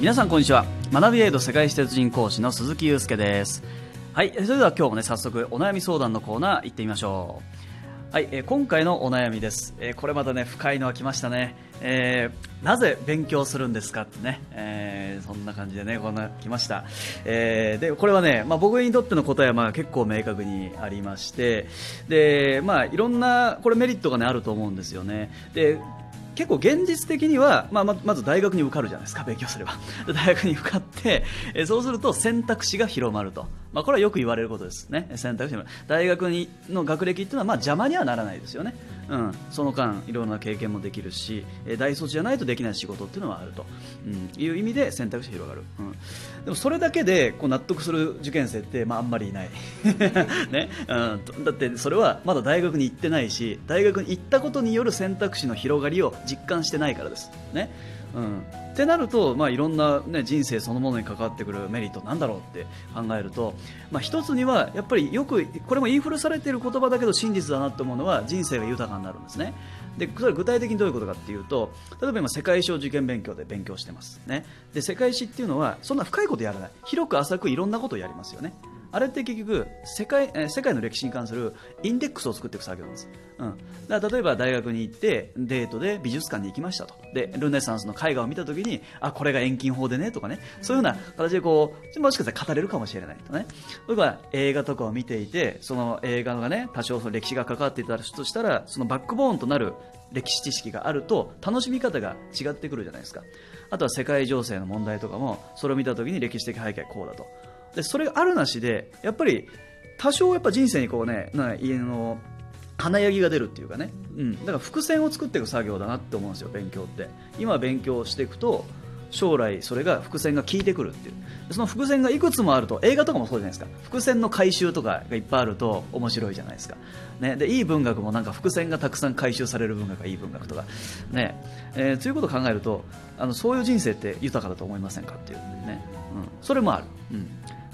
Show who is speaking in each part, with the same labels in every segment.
Speaker 1: 皆さんこんにちは。学びエイド世界史鉄人講師の鈴木祐介です。はいそれでは今日もね早速お悩み相談のコーナー行ってみましょう。はい、えー、今回のお悩みです、えー、これまたね深いのは来ましたね、えー、なぜ勉強するんですかってね、えー、そんな感じでねこんな来ました、えー、でこれはね、まあ、僕にとっての答えはまあ結構明確にありまして。でまあいろんなこれメリットがねあると思うんですよね。で結構現実的には、まあ、まず大学に受かるじゃないですか勉強すれば。大学に受かって、えそうすると選択肢が広まると、まあ、これはよく言われることですね。選択肢。大学にの学歴っていうのはまあ邪魔にはならないですよね。うん、その間いろんな経験もできるしえ大卒じゃないとできない仕事っていうのはあると、うん、いう意味で選択肢が広がる、うん、でもそれだけでこう納得する受験生って、まあ、あんまりいない、ね。うん、だってそれはまだ大学に行ってないし大学に行ったことによる選択肢の広がりを実感してないからです、ね。うん、ってなると、まあ、いろんな、ね、人生そのものに関わってくるメリットなんだろうって考えると、まあ、一つにはやっぱりよくこれも言い古されている言葉だけど真実だなと思うのは人生が豊かになるんですね。でそれ具体的にどういうことかっていうと例えば今世界史を受験勉強で勉強してますね。で世界史っていうのはそんな深いことやらない。広く浅くいろんなことをやりますよね。あれって結局世界え世界の歴史に関するインデックスを作っていく作業なんです、うん、だから例えば大学に行ってデートで美術館に行きましたと。でルネサンスの絵画を見たときにあこれが遠近法でねとかね。そういうふうな形でこうもしかしたら語れるかもしれないとね。例えば映画とかを見ていてその映画がね多少その歴史が関わっていたとしたらそのバックボーンとなる歴史知識があると楽しみ方が違ってくるじゃないですか。あとは世界情勢の問題とかもそれを見たときに歴史的背景はこうだと。でそれがあるなしでやっぱり多少やっぱ人生にこうねな家の華やぎが出るっていうかね、うん、だから伏線を作っていく作業だなって思うんですよ勉強って。今勉強していくと将来それが伏線が効いてくるっていう。その伏線がいくつもあると映画とかもそうじゃないですか。伏線の回収とかがいっぱいあると面白いじゃないですか、ね、でいい文学もなんか伏線がたくさん回収される文学がいい文学とか、ね。えー、ということを考えるとあのそういう人生って豊かだと思いませんかっていうね、うん、それもある、うん。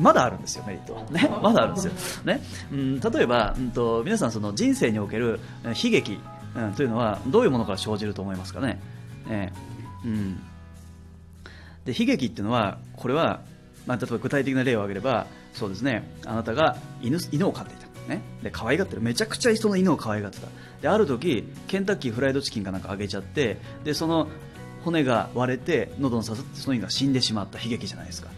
Speaker 1: まだあるんですよ、メリットは。ね、まだあるんですよ。ね、うん、例えば、うんと、皆さんその人生における悲劇、うん、というのはどういうものから生じると思いますかね？えー、うん、で悲劇っていうのは、これは、まあ、例えば具体的な例を挙げれば、そうですね、あなたが犬犬を飼っていた。ね、で可愛がってるめちゃくちゃ人の犬を可愛がってたである時ケンタッキーフライドチキンかなんかあげちゃってでその骨が割れて喉に刺さってその犬が死んでしまった悲劇じゃないですか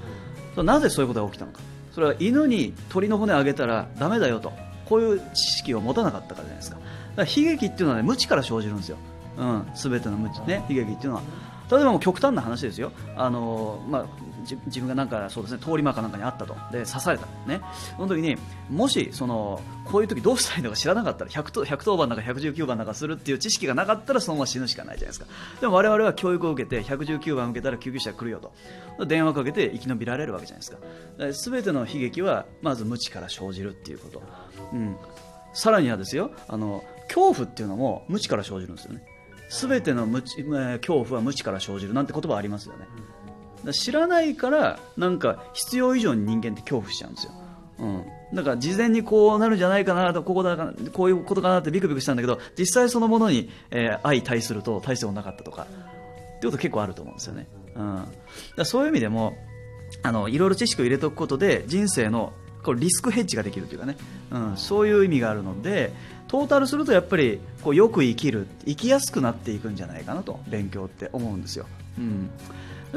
Speaker 1: なぜそういうことが起きたのか。それは犬に鳥の骨をあげたらだめだよと。こういう知識を持たなかったからじゃないですか。か悲劇っていうのは、ね、無知から生じるんですよ、うん、全ての無知、ね、悲劇っていうのは。例えばもう極端な話ですよ。あの、まあ、自分がなんかそうですね通り魔かなんかにあったと。で刺されたね。その時にもしそのこういう時どうしたらいいのか知らなかったら110番なんか119番なんかするっていう知識がなかったらそのまま死ぬしかないじゃないですか。でも我々は教育を受けて119番受けたら救急車来るよと。電話かけて生き延びられるわけじゃないですか。全ての悲劇はまず無知から生じるっていうこと、うん、さらにはですよあの恐怖っていうのも無知から生じるんですよね。全ての無知恐怖は無知から生じるなんて言葉ありますよね、知らないからなんか必要以上に人間って恐怖しちゃうんですよ、うん、だから事前にこうなるんじゃないかなとここだかこういうことかなってビクビクしたんだけど実際そのものに、えー、相対すると大してもなかったとかってこと結構あると思うんですよね、うん、だそういう意味でもあのいろいろ知識を入れておくことで人生のこうリスクヘッジができるというかね、うん、そういう意味があるのでトータルするとやっぱりこうよく生きる生きやすくなっていくんじゃないかなと勉強って思うんですよ。うん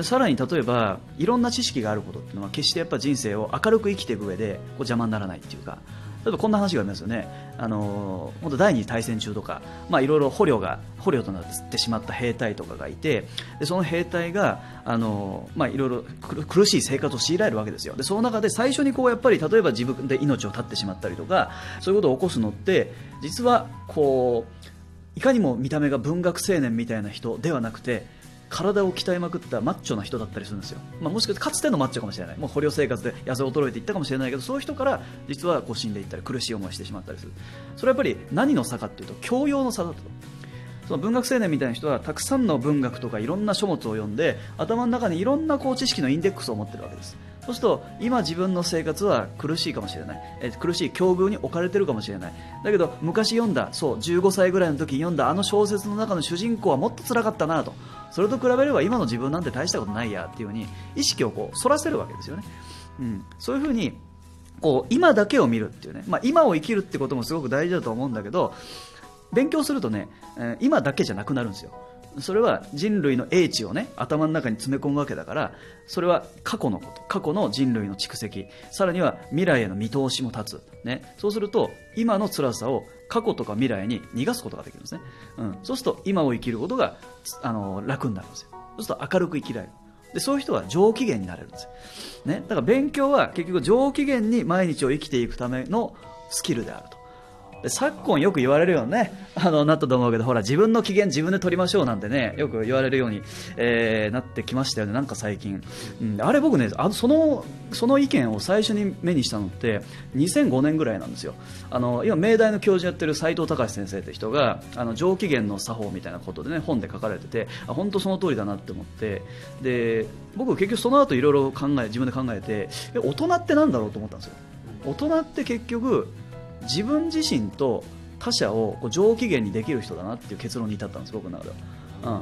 Speaker 1: さらに例えばいろんな知識があることっていうのは決してやっぱ人生を明るく生きていく上でこう邪魔にならないっていうか例えばこんな話がありますよね、あの本当第二次大戦中とか、まあ、いろいろ捕虜が捕虜となってしまった兵隊とかがいてでその兵隊が、あのまあ、いろいろ苦しい生活を強いられるわけですよ。でその中で最初にこうやっぱり例えば自分で命を絶ってしまったりとかそういうことを起こすのって実はこういかにも見た目が文学青年みたいな人ではなくて体を鍛えまくったマッチョな人だったりするんですよ、まあ、もしかしてかつてのマッチョかもしれない。もう捕虜生活で痩せ衰えていったかもしれないけどそういう人から実はこう死んでいったり苦しい思いしてしまったりする。それはやっぱり何の差かっていうと教養の差だと。その文学青年みたいな人はたくさんの文学とかいろんな書物を読んで頭の中にいろんなこう知識のインデックスを持ってるわけです。そうすると今自分の生活は苦しいかもしれない、え苦しい境遇に置かれてるかもしれない。だけど昔読んだそう15歳ぐらいの時に読んだあの小説の中の主人公はもっと辛かったなと。それと比べれば今の自分なんて大したことないやっていうふうに意識をこう反らせるわけですよね、うん、そういうふうにこう今だけを見るっていうね、まあ、今を生きるってこともすごく大事だと思うんだけど勉強するとね、今だけじゃなくなるんですよ。それは人類の英知をね頭の中に詰め込むわけだからそれは過去のこと過去の人類の蓄積。さらには未来への見通しも立つ、ね、そうすると今の辛さを過去とか未来に逃がすことができるんですね、うん、そうすると今を生きることがあの楽になるんですよ。そうすると明るく生きられる。でそういう人は上機嫌になれるんですよ、ね、だから勉強は結局上機嫌に毎日を生きていくためのスキルであると。で昨今よく言われるよね、あの、なったと思うけど、ほら、自分の機嫌自分で取りましょうなんてね、よく言われるように、えー、なってきましたよね、なんか最近。うん、あれ僕ね、あの、その、その意見を最初に目にしたのって、2005年ぐらいなんですよ。あの、今、明大の教授やってる斉藤隆先生って人が、あの、上機嫌の作法みたいなことでね、本で書かれてて、あ、本当その通りだなって思って、で、僕結局その後いろいろ考え、自分で考えて、大人ってなんだろうと思ったんですよ。大人って結局、自分自身と他者をこう上機嫌にできる人だなっていう結論に至ったんです僕の中では、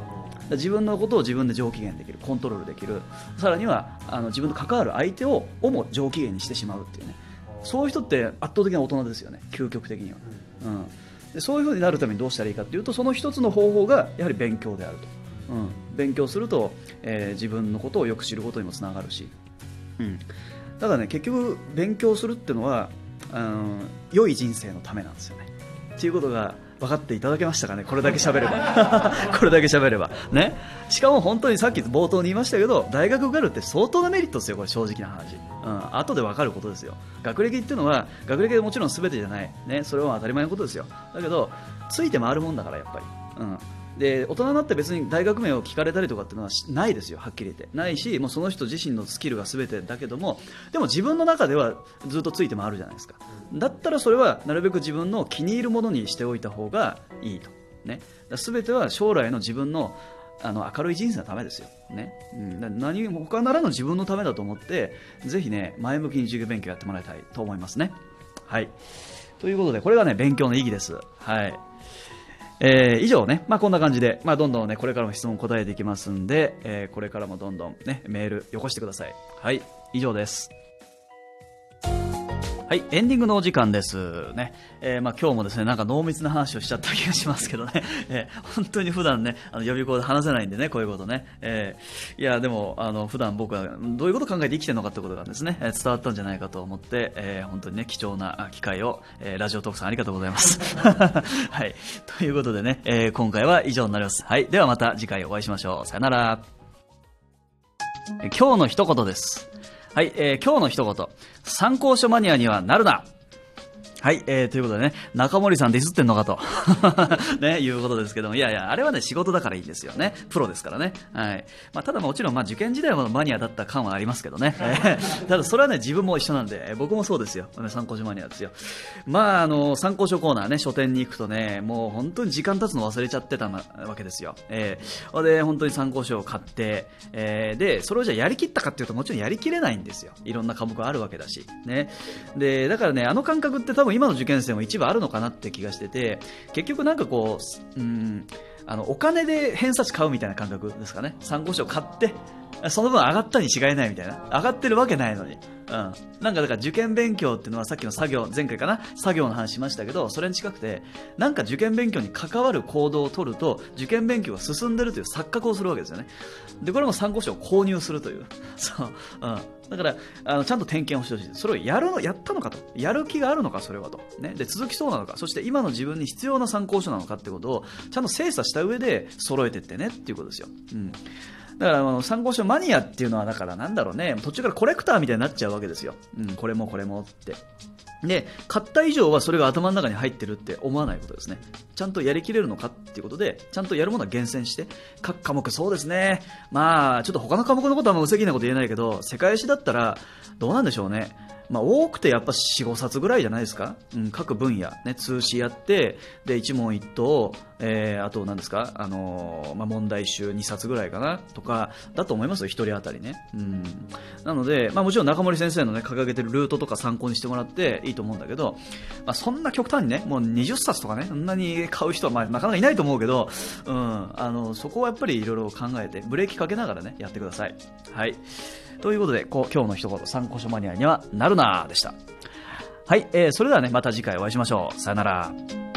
Speaker 1: うん、自分のことを自分で上機嫌できるコントロールできる。さらにはあの自分と関わる相手ををも上機嫌にしてしまうっていうね。そういう人って圧倒的な大人ですよね究極的には、うん、でそういうふうになるためにどうしたらいいかというとその一つの方法がやはり勉強であると、うん、勉強すると、えー、自分のことをよく知ることにもつながるし、うん、だからね結局勉強するっていうのはうん、良い人生のためなんですよね。っていうことが分かっていただけましたかね、これだけ喋れば。これだけ喋れば。ね？しかも本当にさっき冒頭に言いましたけど、大学受かるって相当なメリットですよ、これ正直な話。うん。後で分かることですよ。学歴っていうのは、学歴でもちろん全てじゃない。ね？それは当たり前のことですよ。だけど、ついて回るもんだから、やっぱり。うん。で大人になって別に大学名を聞かれたりとかっていうのはないですよ、はっきり言って。ないしもうその人自身のスキルが全てだけどもでも自分の中ではずっとついて回るじゃないですか。だったらそれはなるべく自分の気に入るものにしておいた方がいいと、ね、全ては将来の自分のあの明るい人生のためですよ、ね。うん、何も他ならぬ自分のためだと思ってぜひね前向きに授業勉強やってもらいたいと思いますね。はい。ということでこれがね勉強の意義です。はい。えー、以上ね、まあ、こんな感じで、まあ、どんどんね、これからも質問答えていきますんで、えー、これからもどんどんね、メールよこしてください。はい、以上です。はい、エンディングのお時間ですね。えー、まあ今日もですね、なんか濃密な話をしちゃった気がしますけどね。えー、本当に普段ね、あの予備校で話せないんでね、こういうことね。えー、いや、でも、あの、普段僕はどういうこと考えて生きてるのかってことがですね、え伝わったんじゃないかと思って、え本当にね、貴重な機会を、えラジオトークさんありがとうございます。はい。ということでね、え今回は以上になります。はい。ではまた次回お会いしましょう。さよなら。今日の一言です。はい、えー、今日の一言。参考書マニアにはなるな。はい、えー、ということでね、中森さんディスってんのかと、ね、いうことですけども、いやいや、あれはね、仕事だからいいんですよね。プロですからね。はい。まあ、ただもちろん、まあ、受験時代はマニアだった感はありますけどね。ただ、それはね、自分も一緒なんで、僕もそうですよ。参考書マニアですよ。まあ、あの、参考書コーナーね、書店に行くとね、もう本当に時間経つの忘れちゃってたわけですよ。えー、で、本当に参考書を買って、えー、で、それをじゃやりきったかっていうと、もちろんやりきれないんですよ。いろんな科目あるわけだし。ね。で、だからね、あの感覚って多分今の受験生も一部あるのかなって気がしてて結局なんかこう、うん、あのお金で偏差値買うみたいな感覚ですかね。参考書買ってその分上がったに違いないみたいな。上がってるわけないのに。うん、なんかだから受験勉強っていうのはさっきの作業前回かな？作業の話しましたけどそれに近くてなんか受験勉強に関わる行動を取ると受験勉強が進んでるという錯覚をするわけですよね。でこれも参考書を購入するという。そう、うん、だからあのちゃんと点検をしてほしい。それをやるのやったのかと。やる気があるのかそれはと、ね、で続きそうなのか。そして今の自分に必要な参考書なのかってことをちゃんと精査した上で揃えてってねっていうことですよ、うん。だからあの参考書マニアっていうのはだからなんだろうね途中からコレクターみたいになっちゃうわけですよ、うん、これもこれもって。で買った以上はそれが頭の中に入ってるって思わないことですね。ちゃんとやりきれるのかっていうことでちゃんとやるものは厳選して各科目そうですね。まあちょっと他の科目のことは無責任なこと言えないけど世界史だったらどうなんでしょうね。まあ、多くてやっぱ4、5冊ぐらいじゃないですか、うん、各分野、ね、通史やってで一問一答えー、あと何ですか、あのー、まあ、問題集2冊ぐらいかな？とかだと思いますよ、1人当たりね。うん、なので、まあ、もちろん中森先生の、ね、掲げてるルートとか参考にしてもらっていいと思うんだけど、まあ、そんな極端にね、もう20冊とかね、そんなに買う人は、まあ、なかなかいないと思うけど、うん、あのそこはやっぱりいろいろ考えて、ブレーキかけながらね、やってください。はい。ということで、こう今日の一言、参考書マニアにはなるなでした。はい、えー、それではね、また次回お会いしましょう。さよなら。